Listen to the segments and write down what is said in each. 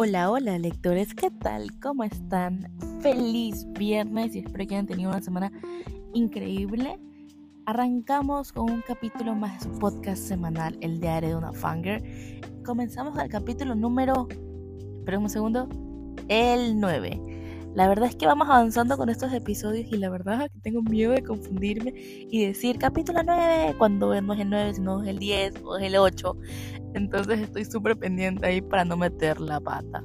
Hola, hola lectores, ¿qué tal? ¿Cómo están? Feliz viernes y espero que hayan tenido una semana increíble. Arrancamos con un capítulo más podcast semanal, El Diario de una Fanger. Comenzamos el capítulo número, esperen un segundo, el 9. La verdad es que vamos avanzando con estos episodios y la verdad es que tengo miedo de confundirme y decir capítulo 9 cuando no es el 9, sino es el 10 o es el 8. Entonces estoy súper pendiente ahí para no meter la pata.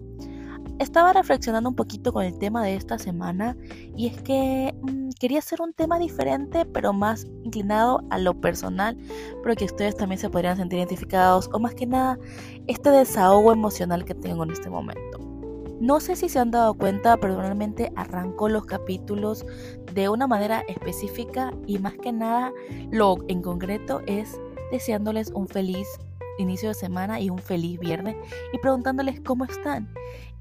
Estaba reflexionando un poquito con el tema de esta semana y es que mmm, quería hacer un tema diferente pero más inclinado a lo personal, pero que ustedes también se podrían sentir identificados o más que nada este desahogo emocional que tengo en este momento. No sé si se han dado cuenta, pero normalmente arranco los capítulos de una manera específica y más que nada lo en concreto es deseándoles un feliz inicio de semana y un feliz viernes y preguntándoles cómo están.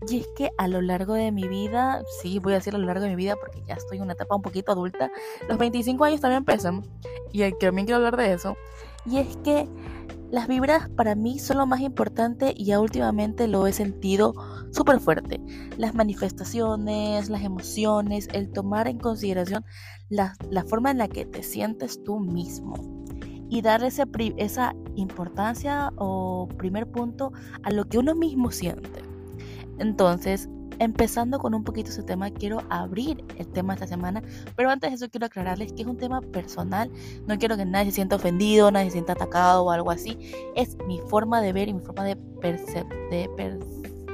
Y es que a lo largo de mi vida, sí, voy a decir a lo largo de mi vida porque ya estoy en una etapa un poquito adulta, los 25 años también pesan y también quiero hablar de eso. Y es que las vibras para mí son lo más importante y ya últimamente lo he sentido súper fuerte. Las manifestaciones, las emociones, el tomar en consideración la, la forma en la que te sientes tú mismo y darle ese, esa importancia o primer punto a lo que uno mismo siente. Entonces, empezando con un poquito ese tema, quiero abrir el tema esta semana, pero antes de eso quiero aclararles que es un tema personal, no quiero que nadie se sienta ofendido, nadie se sienta atacado o algo así, es mi forma de ver y mi forma de, percep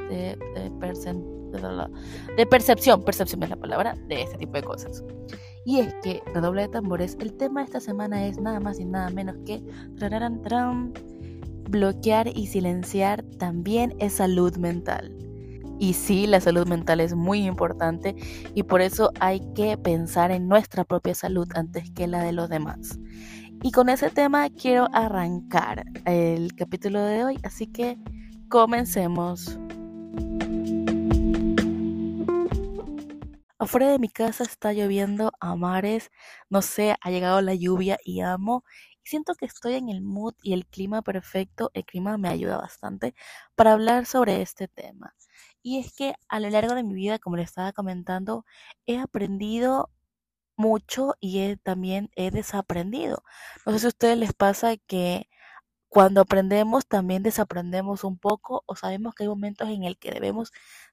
de, percepción, percepción es la palabra, de este tipo de cosas. Y es que, redoble de tambores, el tema de esta semana es nada más y nada menos que bloquear y silenciar también es salud mental. Y sí, la salud mental es muy importante y por eso hay que pensar en nuestra propia salud antes que la de los demás. Y con ese tema quiero arrancar el capítulo de hoy, así que comencemos. Afuera de mi casa está lloviendo a mares, no sé, ha llegado la lluvia y amo. Siento que estoy en el mood y el clima perfecto. El clima me ayuda bastante para hablar sobre este tema. Y es que a lo largo de mi vida, como le estaba comentando, he aprendido mucho y también he desaprendido. No sé si a ustedes les pasa que cuando aprendemos también desaprendemos un poco o sabemos que hay momentos en el que debemos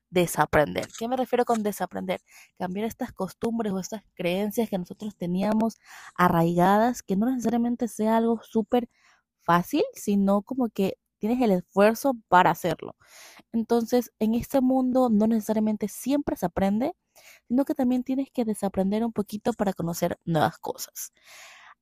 desaprender. ¿Qué me refiero con desaprender? Cambiar estas costumbres o estas creencias que nosotros teníamos arraigadas, que no necesariamente sea algo súper fácil, sino como que tienes el esfuerzo para hacerlo. Entonces, en este mundo no necesariamente siempre se aprende, sino que también tienes que desaprender un poquito para conocer nuevas cosas.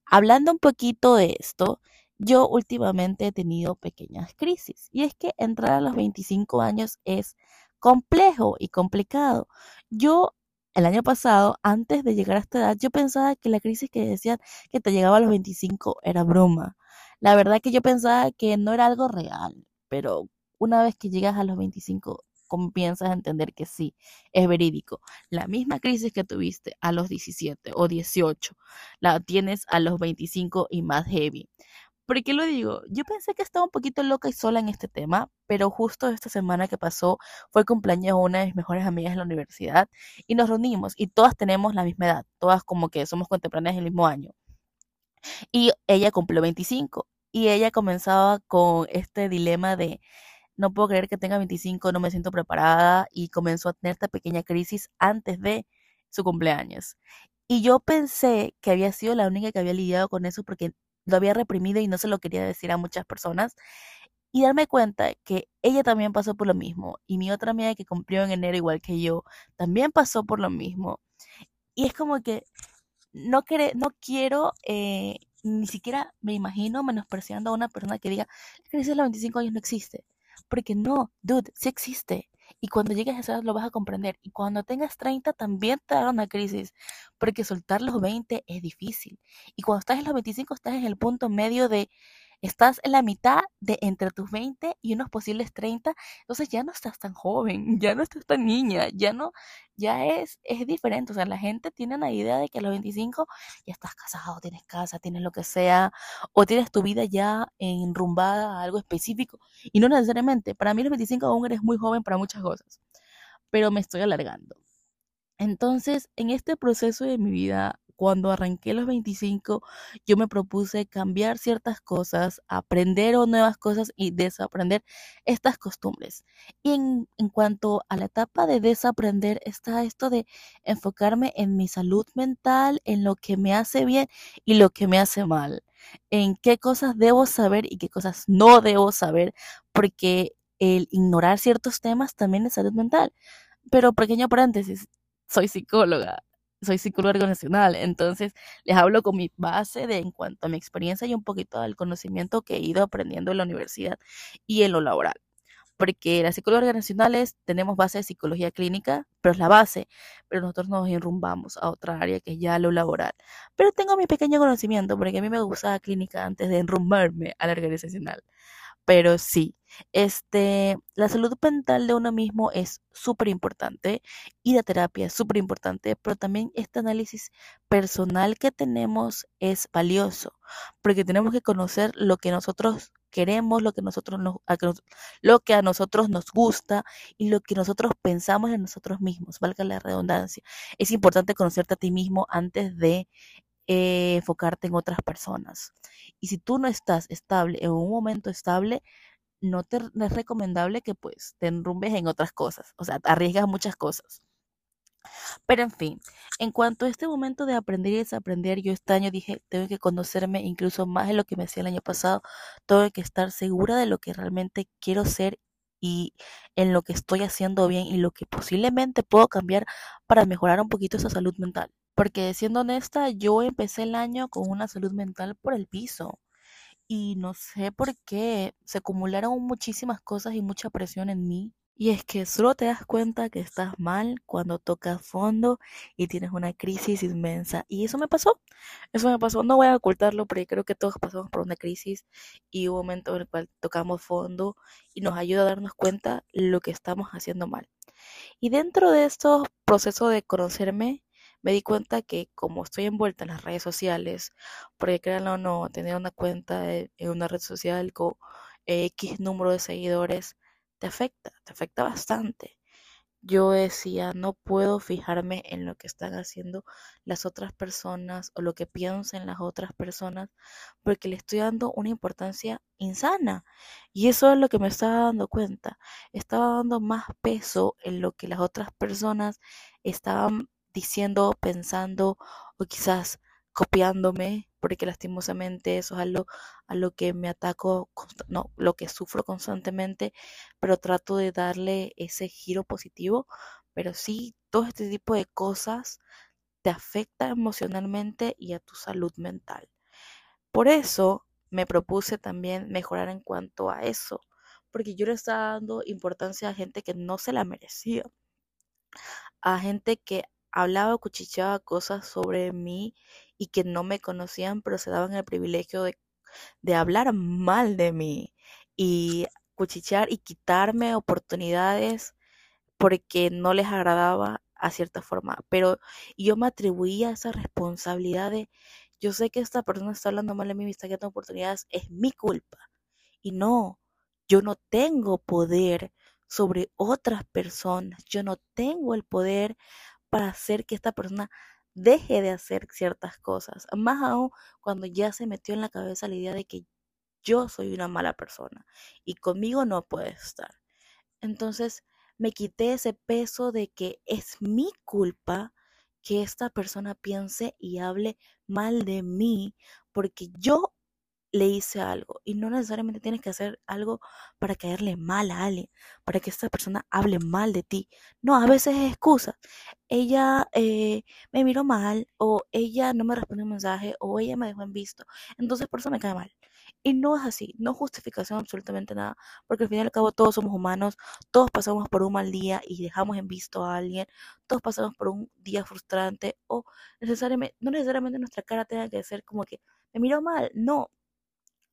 Hablando un poquito de esto, yo últimamente he tenido pequeñas crisis y es que entrar a los 25 años es complejo y complicado. Yo el año pasado, antes de llegar a esta edad, yo pensaba que la crisis que decían que te llegaba a los 25 era broma. La verdad que yo pensaba que no era algo real, pero una vez que llegas a los 25, comienzas a entender que sí, es verídico. La misma crisis que tuviste a los 17 o 18, la tienes a los 25 y más heavy. ¿Por qué lo digo? Yo pensé que estaba un poquito loca y sola en este tema, pero justo esta semana que pasó fue el cumpleaños de una de mis mejores amigas en la universidad y nos reunimos y todas tenemos la misma edad, todas como que somos contemporáneas del mismo año. Y ella cumplió 25 y ella comenzaba con este dilema de no puedo creer que tenga 25, no me siento preparada y comenzó a tener esta pequeña crisis antes de su cumpleaños. Y yo pensé que había sido la única que había lidiado con eso porque lo había reprimido y no se lo quería decir a muchas personas. Y darme cuenta que ella también pasó por lo mismo. Y mi otra amiga que cumplió en enero igual que yo, también pasó por lo mismo. Y es como que no, no quiero, eh, ni siquiera me imagino menospreciando a una persona que diga, la crisis de los 25 años no existe. Porque no, dude, sí existe. Y cuando llegues a esa edad lo vas a comprender. Y cuando tengas 30 también te dará una crisis. Porque soltar los 20 es difícil. Y cuando estás en los 25 estás en el punto medio de estás en la mitad de entre tus 20 y unos posibles 30, entonces ya no estás tan joven, ya no estás tan niña, ya no, ya es, es diferente. O sea, la gente tiene una idea de que a los 25 ya estás casado, tienes casa, tienes lo que sea, o tienes tu vida ya enrumbada a algo específico. Y no necesariamente. Para mí los 25 aún eres muy joven para muchas cosas, pero me estoy alargando. Entonces, en este proceso de mi vida, cuando arranqué los 25, yo me propuse cambiar ciertas cosas, aprender nuevas cosas y desaprender estas costumbres. Y en, cuanto a la etapa de desaprender, está esto de enfocarme en mi salud mental, en lo que me hace bien y lo que me hace mal, en qué cosas debo saber y qué cosas no debo saber, porque el ignorar ciertos temas también es salud mental. Pero pequeño paréntesis, soy psicóloga, soy psicóloga organizacional, entonces les hablo con mi base de en cuanto a mi experiencia y un poquito del conocimiento que he ido aprendiendo en la universidad y en lo laboral. Porque las psicólogas organizacionales tenemos base de psicología clínica, pero es la base, pero nosotros nos enrumbamos a otra área que es ya lo laboral. Pero tengo mi pequeño conocimiento, porque a mí me gustaba clínica antes de enrumbarme a la organizacional. Pero sí, este, la salud mental de uno mismo es súper importante y la terapia es súper importante, pero también este análisis personal que tenemos es valioso, porque tenemos que conocer lo que nosotros queremos, lo que nosotros nos, lo que a nosotros nos gusta y lo que nosotros pensamos en nosotros mismos, valga la redundancia. Es importante conocerte a ti mismo antes de eh, enfocarte en otras personas. Y si tú no estás estable en un momento estable, no, te, es recomendable que pues te enrumbes en otras cosas, o sea, arriesgas muchas cosas. Pero en fin, en cuanto a este momento de aprender y desaprender, yo este año dije, tengo que conocerme incluso más de lo que me hacía el año pasado, tengo que estar segura de lo que realmente quiero ser y en lo que estoy haciendo bien y lo que posiblemente puedo cambiar para mejorar un poquito esa salud mental. Porque siendo honesta, yo empecé el año con una salud mental por el piso. Y no sé por qué se acumularon muchísimas cosas y mucha presión en mí. Y es que solo te das cuenta que estás mal cuando tocas fondo y tienes una crisis inmensa. Y eso me pasó. Eso me pasó. No voy a ocultarlo porque creo que todos pasamos por una crisis y un momento en el cual tocamos fondo y nos ayuda a darnos cuenta lo que estamos haciendo mal. Y dentro de estos procesos de conocerme, me di cuenta que como estoy envuelta en las redes sociales, porque créanlo o no, tener una cuenta en una red social con X número de seguidores te afecta, te afecta bastante. Yo decía, no puedo fijarme en lo que están haciendo las otras personas o lo que piensan las otras personas porque le estoy dando una importancia insana. Y eso es lo que me estaba dando cuenta. Estaba dando más peso en lo que las otras personas estaban diciendo, pensando o quizás copiándome, porque lastimosamente eso es algo a lo que me ataco, no, lo que sufro constantemente, pero trato de darle ese giro positivo, pero sí, todo este tipo de cosas te afecta emocionalmente y a tu salud mental. Por eso me propuse también mejorar en cuanto a eso, porque yo le estaba dando importancia a gente que no se la merecía, a gente que hablaba o cuchicheaba cosas sobre mí y que no me conocían, pero se daban el privilegio de, de hablar mal de mí y cuchichear y quitarme oportunidades porque no les agradaba a cierta forma. Pero yo me atribuía esa responsabilidad de, yo sé que esta persona está hablando mal de mí, me está quitando oportunidades, es mi culpa. Y no, yo no tengo poder sobre otras personas, yo no tengo el poder para hacer que esta persona deje de hacer ciertas cosas. Más aún cuando ya se metió en la cabeza la idea de que yo soy una mala persona y conmigo no puede estar. Entonces me quité ese peso de que es mi culpa que esta persona piense y hable mal de mí porque yo le hice algo y no necesariamente tienes que hacer algo para caerle mal a alguien, para que esta persona hable mal de ti. No, a veces es excusa. Ella eh, me miró mal o ella no me respondió un mensaje o ella me dejó en visto. Entonces por eso me cae mal. Y no es así, no justificación absolutamente nada, porque al fin y al cabo todos somos humanos, todos pasamos por un mal día y dejamos en visto a alguien, todos pasamos por un día frustrante o necesariamente, no necesariamente nuestra cara tenga que ser como que me miró mal, no,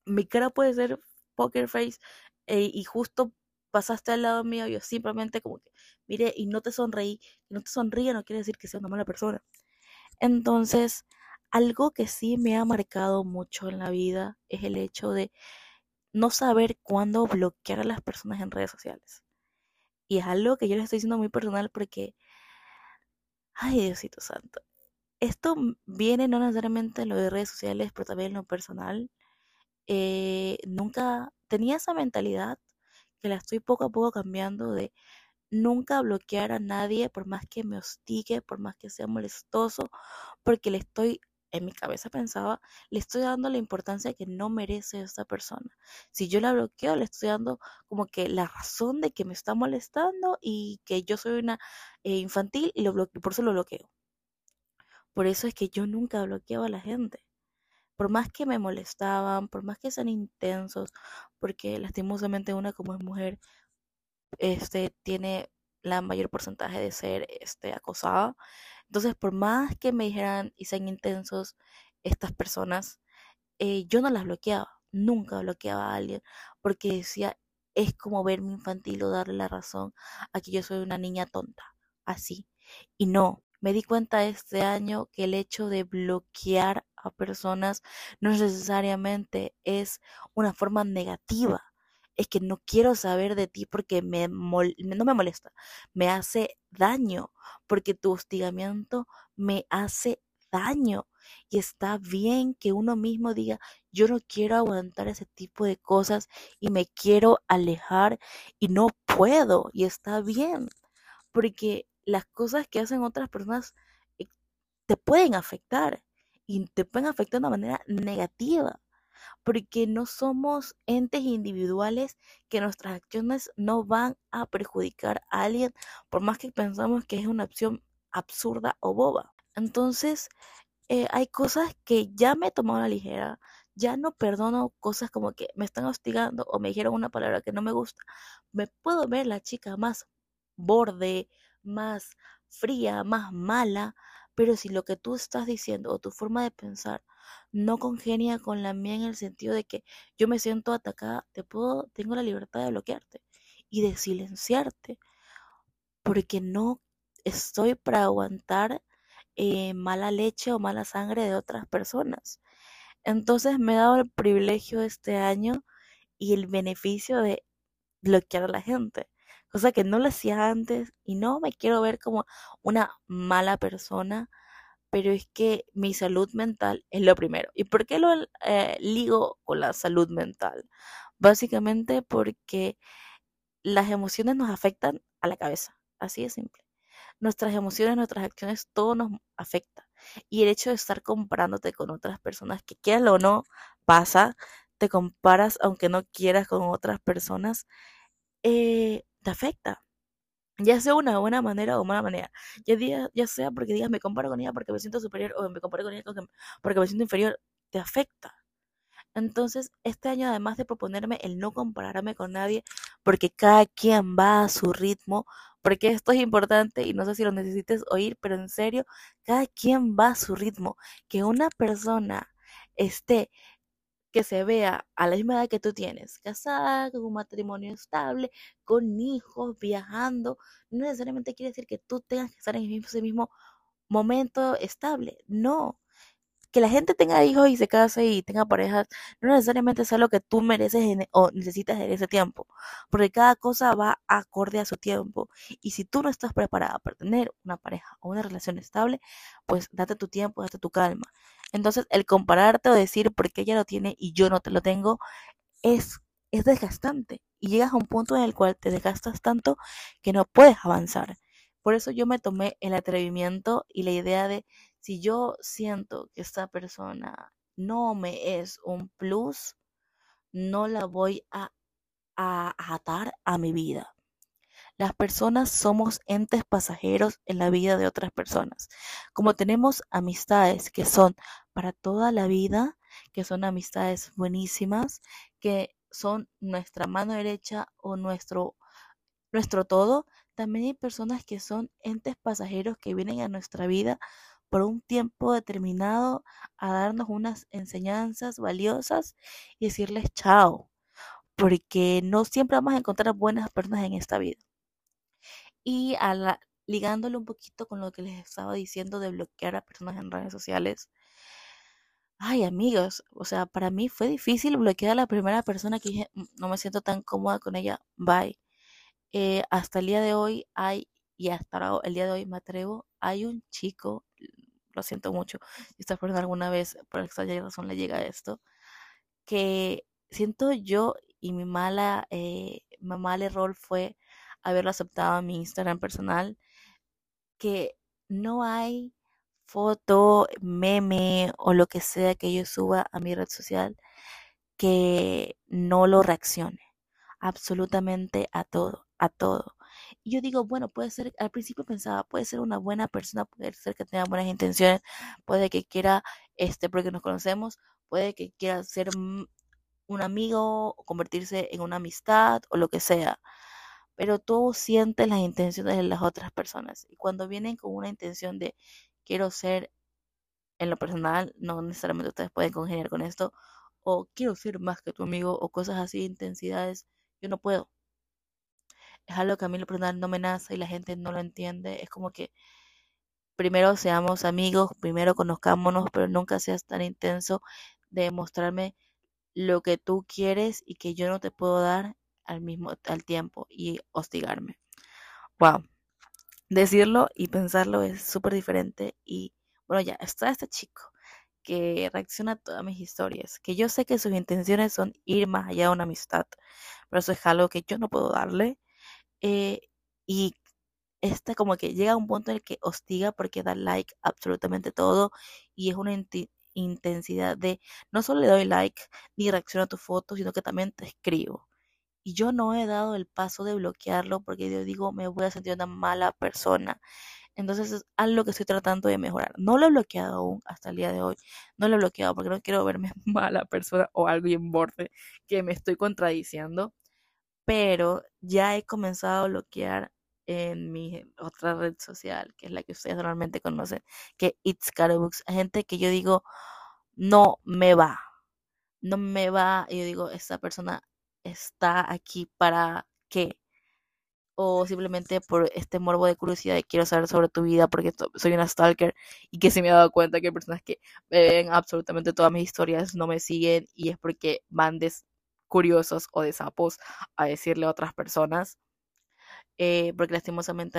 mi cara puede ser poker face eh, y justo pasaste al lado mío, yo simplemente como que, mire, y no te sonreí, no te sonríe no quiere decir que sea una mala persona. Entonces, algo que sí me ha marcado mucho en la vida es el hecho de no saber cuándo bloquear a las personas en redes sociales. Y es algo que yo les estoy diciendo muy personal porque, ay Diosito Santo, esto viene no necesariamente en lo de redes sociales, pero también en lo personal. Eh, nunca tenía esa mentalidad que la estoy poco a poco cambiando de nunca bloquear a nadie por más que me hostigue, por más que sea molestoso, porque le estoy, en mi cabeza pensaba, le estoy dando la importancia que no merece esa persona. Si yo la bloqueo, le estoy dando como que la razón de que me está molestando y que yo soy una eh, infantil y lo por eso lo bloqueo. Por eso es que yo nunca bloqueaba a la gente. Por más que me molestaban, por más que sean intensos, porque lastimosamente una como es mujer, este, tiene la mayor porcentaje de ser este, acosada. Entonces, por más que me dijeran y sean intensos estas personas, eh, yo no las bloqueaba, nunca bloqueaba a alguien, porque decía, es como verme infantil o darle la razón a que yo soy una niña tonta, así. Y no, me di cuenta este año que el hecho de bloquear a personas no necesariamente es una forma negativa es que no quiero saber de ti porque me no me molesta, me hace daño, porque tu hostigamiento me hace daño. Y está bien que uno mismo diga, yo no quiero aguantar ese tipo de cosas y me quiero alejar y no puedo. Y está bien, porque las cosas que hacen otras personas eh, te pueden afectar y te pueden afectar de una manera negativa porque no somos entes individuales que nuestras acciones no van a perjudicar a alguien, por más que pensamos que es una opción absurda o boba. Entonces, eh, hay cosas que ya me he tomado a la ligera, ya no perdono cosas como que me están hostigando o me dijeron una palabra que no me gusta. Me puedo ver la chica más borde, más fría, más mala, pero si lo que tú estás diciendo o tu forma de pensar no congenia con la mía en el sentido de que yo me siento atacada, te puedo, tengo la libertad de bloquearte y de silenciarte, porque no estoy para aguantar eh, mala leche o mala sangre de otras personas. Entonces me he dado el privilegio este año y el beneficio de bloquear a la gente, cosa que no lo hacía antes y no me quiero ver como una mala persona pero es que mi salud mental es lo primero. ¿Y por qué lo eh, ligo con la salud mental? Básicamente porque las emociones nos afectan a la cabeza, así de simple. Nuestras emociones, nuestras acciones, todo nos afecta. Y el hecho de estar comparándote con otras personas, que quieras o no, pasa, te comparas aunque no quieras con otras personas, eh, te afecta ya sea una buena manera o mala manera, ya, ya sea porque digas me comparo con ella porque me siento superior o me comparo con ella porque me siento inferior, te afecta. Entonces, este año, además de proponerme el no compararme con nadie, porque cada quien va a su ritmo, porque esto es importante y no sé si lo necesites oír, pero en serio, cada quien va a su ritmo. Que una persona esté que se vea a la misma edad que tú tienes, casada, con un matrimonio estable, con hijos, viajando, no necesariamente quiere decir que tú tengas que estar en ese mismo momento estable, no. Que la gente tenga hijos y se case y tenga parejas, no necesariamente es algo que tú mereces o necesitas en ese tiempo, porque cada cosa va acorde a su tiempo. Y si tú no estás preparada para tener una pareja o una relación estable, pues date tu tiempo, date tu calma. Entonces, el compararte o decir por qué ella lo tiene y yo no te lo tengo es, es desgastante. Y llegas a un punto en el cual te desgastas tanto que no puedes avanzar. Por eso yo me tomé el atrevimiento y la idea de si yo siento que esta persona no me es un plus, no la voy a, a atar a mi vida. Las personas somos entes pasajeros en la vida de otras personas. Como tenemos amistades que son para toda la vida, que son amistades buenísimas, que son nuestra mano derecha o nuestro, nuestro todo, también hay personas que son entes pasajeros que vienen a nuestra vida por un tiempo determinado a darnos unas enseñanzas valiosas y decirles chao, porque no siempre vamos a encontrar buenas personas en esta vida. Y a la, ligándolo un poquito con lo que les estaba diciendo de bloquear a personas en redes sociales. Ay, amigos, o sea, para mí fue difícil bloquear a la primera persona que dije, mm, no me siento tan cómoda con ella, bye. Eh, hasta el día de hoy hay, y hasta el día de hoy me atrevo, hay un chico, lo siento mucho, si esta persona alguna vez por extraña razón le llega esto, que siento yo y mi mala, eh, mi mal error fue haberlo aceptado en mi Instagram personal que no hay foto, meme o lo que sea que yo suba a mi red social que no lo reaccione absolutamente a todo, a todo. Y yo digo, bueno, puede ser, al principio pensaba, puede ser una buena persona, puede ser que tenga buenas intenciones, puede que quiera, este, porque nos conocemos, puede que quiera ser un amigo convertirse en una amistad o lo que sea pero tú sientes las intenciones de las otras personas. Y cuando vienen con una intención de quiero ser en lo personal, no necesariamente ustedes pueden congeniar con esto, o quiero ser más que tu amigo, o cosas así, intensidades, yo no puedo. Es algo que a mí lo personal no me nace y la gente no lo entiende. Es como que primero seamos amigos, primero conozcámonos, pero nunca seas tan intenso de mostrarme lo que tú quieres y que yo no te puedo dar al mismo al tiempo y hostigarme. Wow. Decirlo y pensarlo es súper diferente y bueno, ya está este chico que reacciona a todas mis historias, que yo sé que sus intenciones son ir más allá de una amistad, pero eso es algo que yo no puedo darle. Eh, y este como que llega a un punto en el que hostiga porque da like absolutamente todo y es una intensidad de no solo le doy like ni reacciono a tu foto, sino que también te escribo. Y yo no he dado el paso de bloquearlo porque yo digo, me voy a sentir una mala persona. Entonces es algo que estoy tratando de mejorar. No lo he bloqueado aún hasta el día de hoy. No lo he bloqueado porque no quiero verme mala persona o algo en borde que me estoy contradiciendo. Pero ya he comenzado a bloquear en mi otra red social, que es la que ustedes normalmente conocen, que It's Carobooks. Gente que yo digo, no me va. No me va. Y yo digo, esta persona está aquí para qué. O simplemente por este morbo de curiosidad de quiero saber sobre tu vida porque soy una stalker y que se me ha dado cuenta que hay personas que ven absolutamente todas mis historias, no me siguen y es porque van de curiosos o de sapos a decirle a otras personas. Eh, porque lastimosamente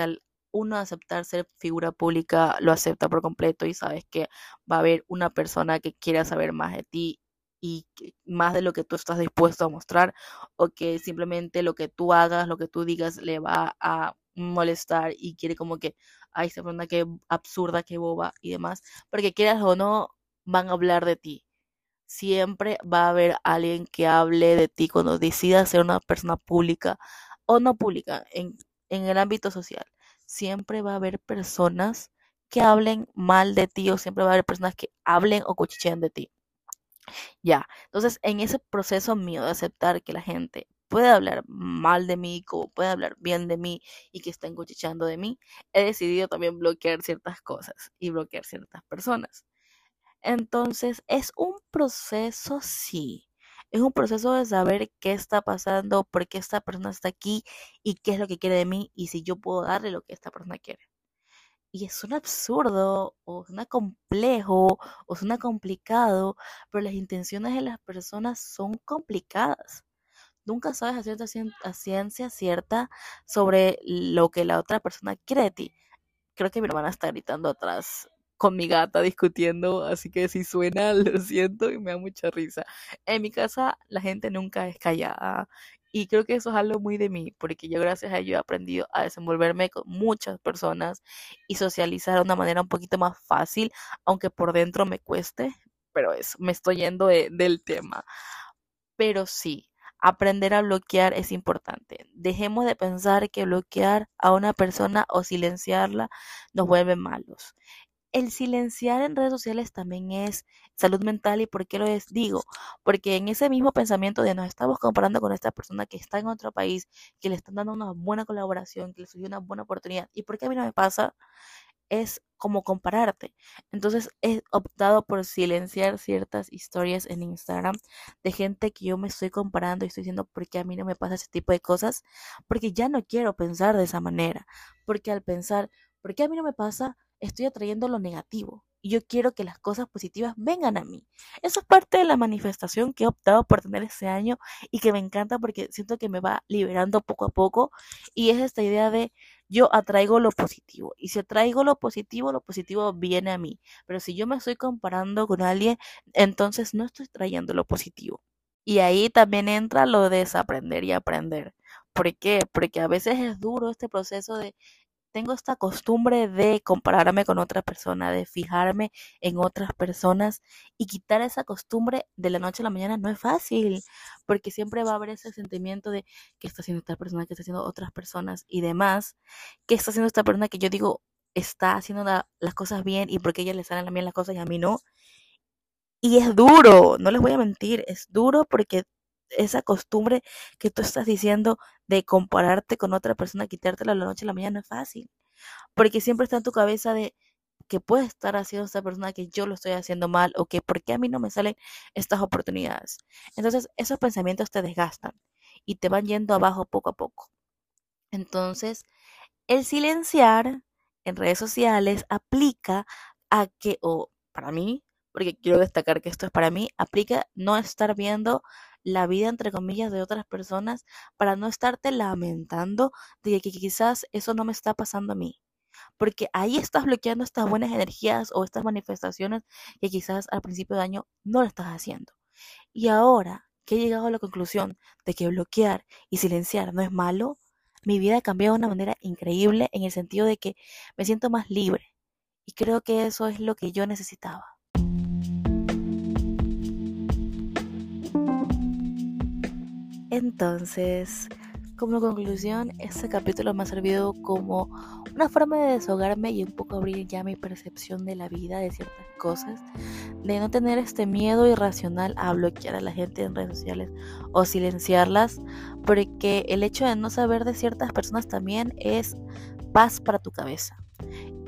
uno aceptar ser figura pública lo acepta por completo y sabes que va a haber una persona que quiera saber más de ti y más de lo que tú estás dispuesto a mostrar o que simplemente lo que tú hagas, lo que tú digas le va a molestar y quiere como que, ay, se persona que absurda, que boba y demás, porque quieras o no, van a hablar de ti. Siempre va a haber alguien que hable de ti cuando decidas ser una persona pública o no pública en, en el ámbito social. Siempre va a haber personas que hablen mal de ti o siempre va a haber personas que hablen o cuchichean de ti. Ya, entonces en ese proceso mío de aceptar que la gente puede hablar mal de mí, como puede hablar bien de mí y que estén cuchicheando de mí, he decidido también bloquear ciertas cosas y bloquear ciertas personas. Entonces, es un proceso, sí. Es un proceso de saber qué está pasando, por qué esta persona está aquí y qué es lo que quiere de mí y si yo puedo darle lo que esta persona quiere y es un absurdo o suena complejo o suena complicado, pero las intenciones de las personas son complicadas. Nunca sabes a ciencia, a ciencia cierta sobre lo que la otra persona quiere de ti. Creo que mi hermana está gritando atrás con mi gata discutiendo, así que si suena, lo siento y me da mucha risa. En mi casa la gente nunca es callada y creo que eso es algo muy de mí, porque yo gracias a ello he aprendido a desenvolverme con muchas personas y socializar de una manera un poquito más fácil, aunque por dentro me cueste, pero eso, me estoy yendo del tema. Pero sí, aprender a bloquear es importante. Dejemos de pensar que bloquear a una persona o silenciarla nos vuelve malos el silenciar en redes sociales también es salud mental y por qué lo es digo porque en ese mismo pensamiento de nos estamos comparando con esta persona que está en otro país que le están dando una buena colaboración que le surgió una buena oportunidad y por qué a mí no me pasa es como compararte. Entonces he optado por silenciar ciertas historias en Instagram de gente que yo me estoy comparando y estoy diciendo por qué a mí no me pasa ese tipo de cosas, porque ya no quiero pensar de esa manera, porque al pensar por qué a mí no me pasa, estoy atrayendo lo negativo y yo quiero que las cosas positivas vengan a mí. Eso es parte de la manifestación que he optado por tener este año y que me encanta porque siento que me va liberando poco a poco y es esta idea de yo atraigo lo positivo y si atraigo lo positivo, lo positivo viene a mí. Pero si yo me estoy comparando con alguien, entonces no estoy trayendo lo positivo. Y ahí también entra lo de desaprender y aprender. ¿Por qué? Porque a veces es duro este proceso de tengo esta costumbre de compararme con otra persona, de fijarme en otras personas y quitar esa costumbre de la noche a la mañana no es fácil, porque siempre va a haber ese sentimiento de qué está haciendo esta persona, qué está haciendo otras personas y demás, qué está haciendo esta persona que yo digo está haciendo las cosas bien y porque a ella le salen bien las cosas y a mí no. Y es duro, no les voy a mentir, es duro porque esa costumbre que tú estás diciendo de compararte con otra persona, quitártela la noche a la mañana es fácil. Porque siempre está en tu cabeza de que puede estar haciendo esta persona que yo lo estoy haciendo mal o que por qué a mí no me salen estas oportunidades. Entonces esos pensamientos te desgastan y te van yendo abajo poco a poco. Entonces, el silenciar en redes sociales aplica a que, o para mí, porque quiero destacar que esto es para mí, aplica no estar viendo la vida, entre comillas, de otras personas para no estarte lamentando de que quizás eso no me está pasando a mí. Porque ahí estás bloqueando estas buenas energías o estas manifestaciones que quizás al principio de año no lo estás haciendo. Y ahora que he llegado a la conclusión de que bloquear y silenciar no es malo, mi vida ha cambiado de una manera increíble en el sentido de que me siento más libre. Y creo que eso es lo que yo necesitaba. Entonces, como conclusión, este capítulo me ha servido como una forma de desahogarme y un poco abrir ya mi percepción de la vida, de ciertas cosas, de no tener este miedo irracional a bloquear a la gente en redes sociales o silenciarlas, porque el hecho de no saber de ciertas personas también es paz para tu cabeza.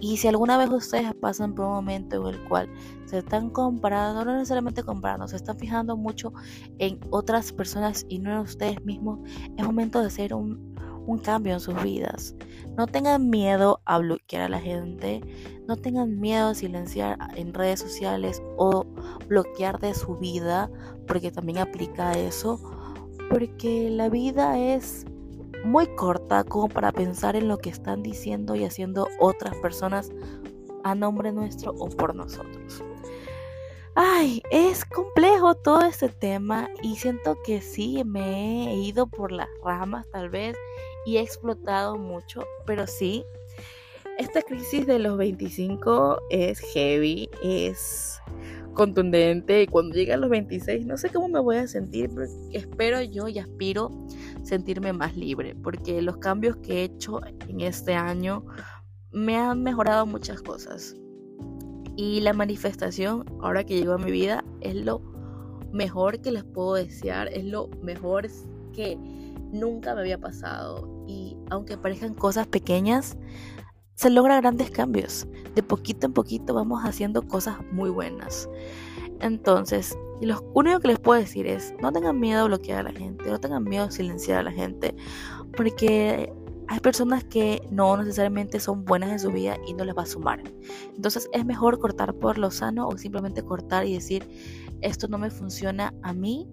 Y si alguna vez ustedes pasan por un momento en el cual se están comparando, no necesariamente comparando, se están fijando mucho en otras personas y no en ustedes mismos, es momento de hacer un, un cambio en sus vidas. No tengan miedo a bloquear a la gente, no tengan miedo a silenciar en redes sociales o bloquear de su vida, porque también aplica eso, porque la vida es muy corta como para pensar en lo que están diciendo y haciendo otras personas a nombre nuestro o por nosotros. Ay, es complejo todo este tema y siento que sí, me he ido por las ramas tal vez y he explotado mucho, pero sí, esta crisis de los 25 es heavy, es contundente y cuando llegue a los 26 no sé cómo me voy a sentir, pero espero yo y aspiro sentirme más libre, porque los cambios que he hecho en este año me han mejorado muchas cosas. Y la manifestación, ahora que llegó a mi vida, es lo mejor que les puedo desear, es lo mejor que nunca me había pasado. Y aunque parezcan cosas pequeñas, se logran grandes cambios. De poquito en poquito vamos haciendo cosas muy buenas. Entonces, lo único que les puedo decir es, no tengan miedo a bloquear a la gente, no tengan miedo a silenciar a la gente, porque hay personas que no necesariamente son buenas en su vida y no les va a sumar. Entonces es mejor cortar por lo sano o simplemente cortar y decir, esto no me funciona a mí,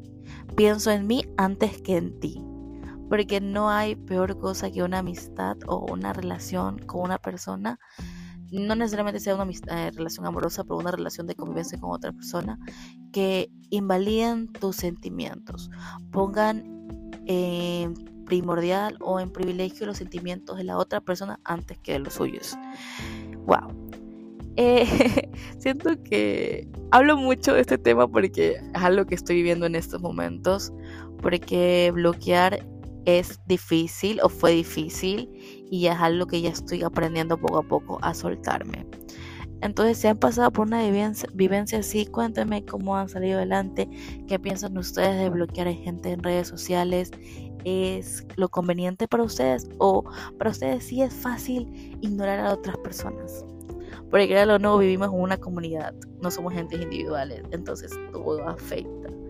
pienso en mí antes que en ti. Porque no hay peor cosa que una amistad o una relación con una persona no necesariamente sea una eh, relación amorosa, pero una relación de convivencia con otra persona, que invaliden tus sentimientos, pongan en primordial o en privilegio los sentimientos de la otra persona antes que de los suyos. Wow. Eh, siento que hablo mucho de este tema porque es algo que estoy viviendo en estos momentos, porque bloquear es difícil o fue difícil y es algo que ya estoy aprendiendo poco a poco a soltarme. Entonces, si han pasado por una vivencia, así, cuéntenme cómo han salido adelante, qué piensan ustedes de bloquear a gente en redes sociales, es lo conveniente para ustedes o para ustedes sí es fácil ignorar a otras personas. Porque créanlo o no, vivimos en una comunidad, no somos gentes individuales, entonces todo afecta.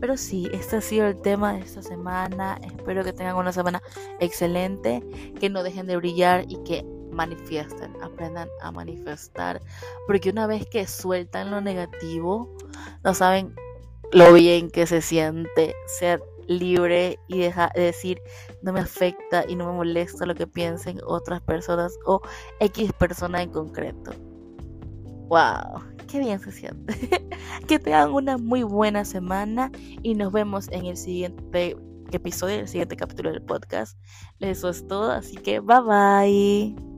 Pero sí, este ha sido el tema de esta semana. Espero que tengan una semana excelente, que no dejen de brillar y que manifiesten, aprendan a manifestar. Porque una vez que sueltan lo negativo, no saben lo bien que se siente ser libre y dejar de decir no me afecta y no me molesta lo que piensen otras personas o X persona en concreto. ¡Wow! ¡Qué bien se siente! que tengan una muy buena semana y nos vemos en el siguiente episodio, el siguiente capítulo del podcast. Eso es todo, así que bye bye.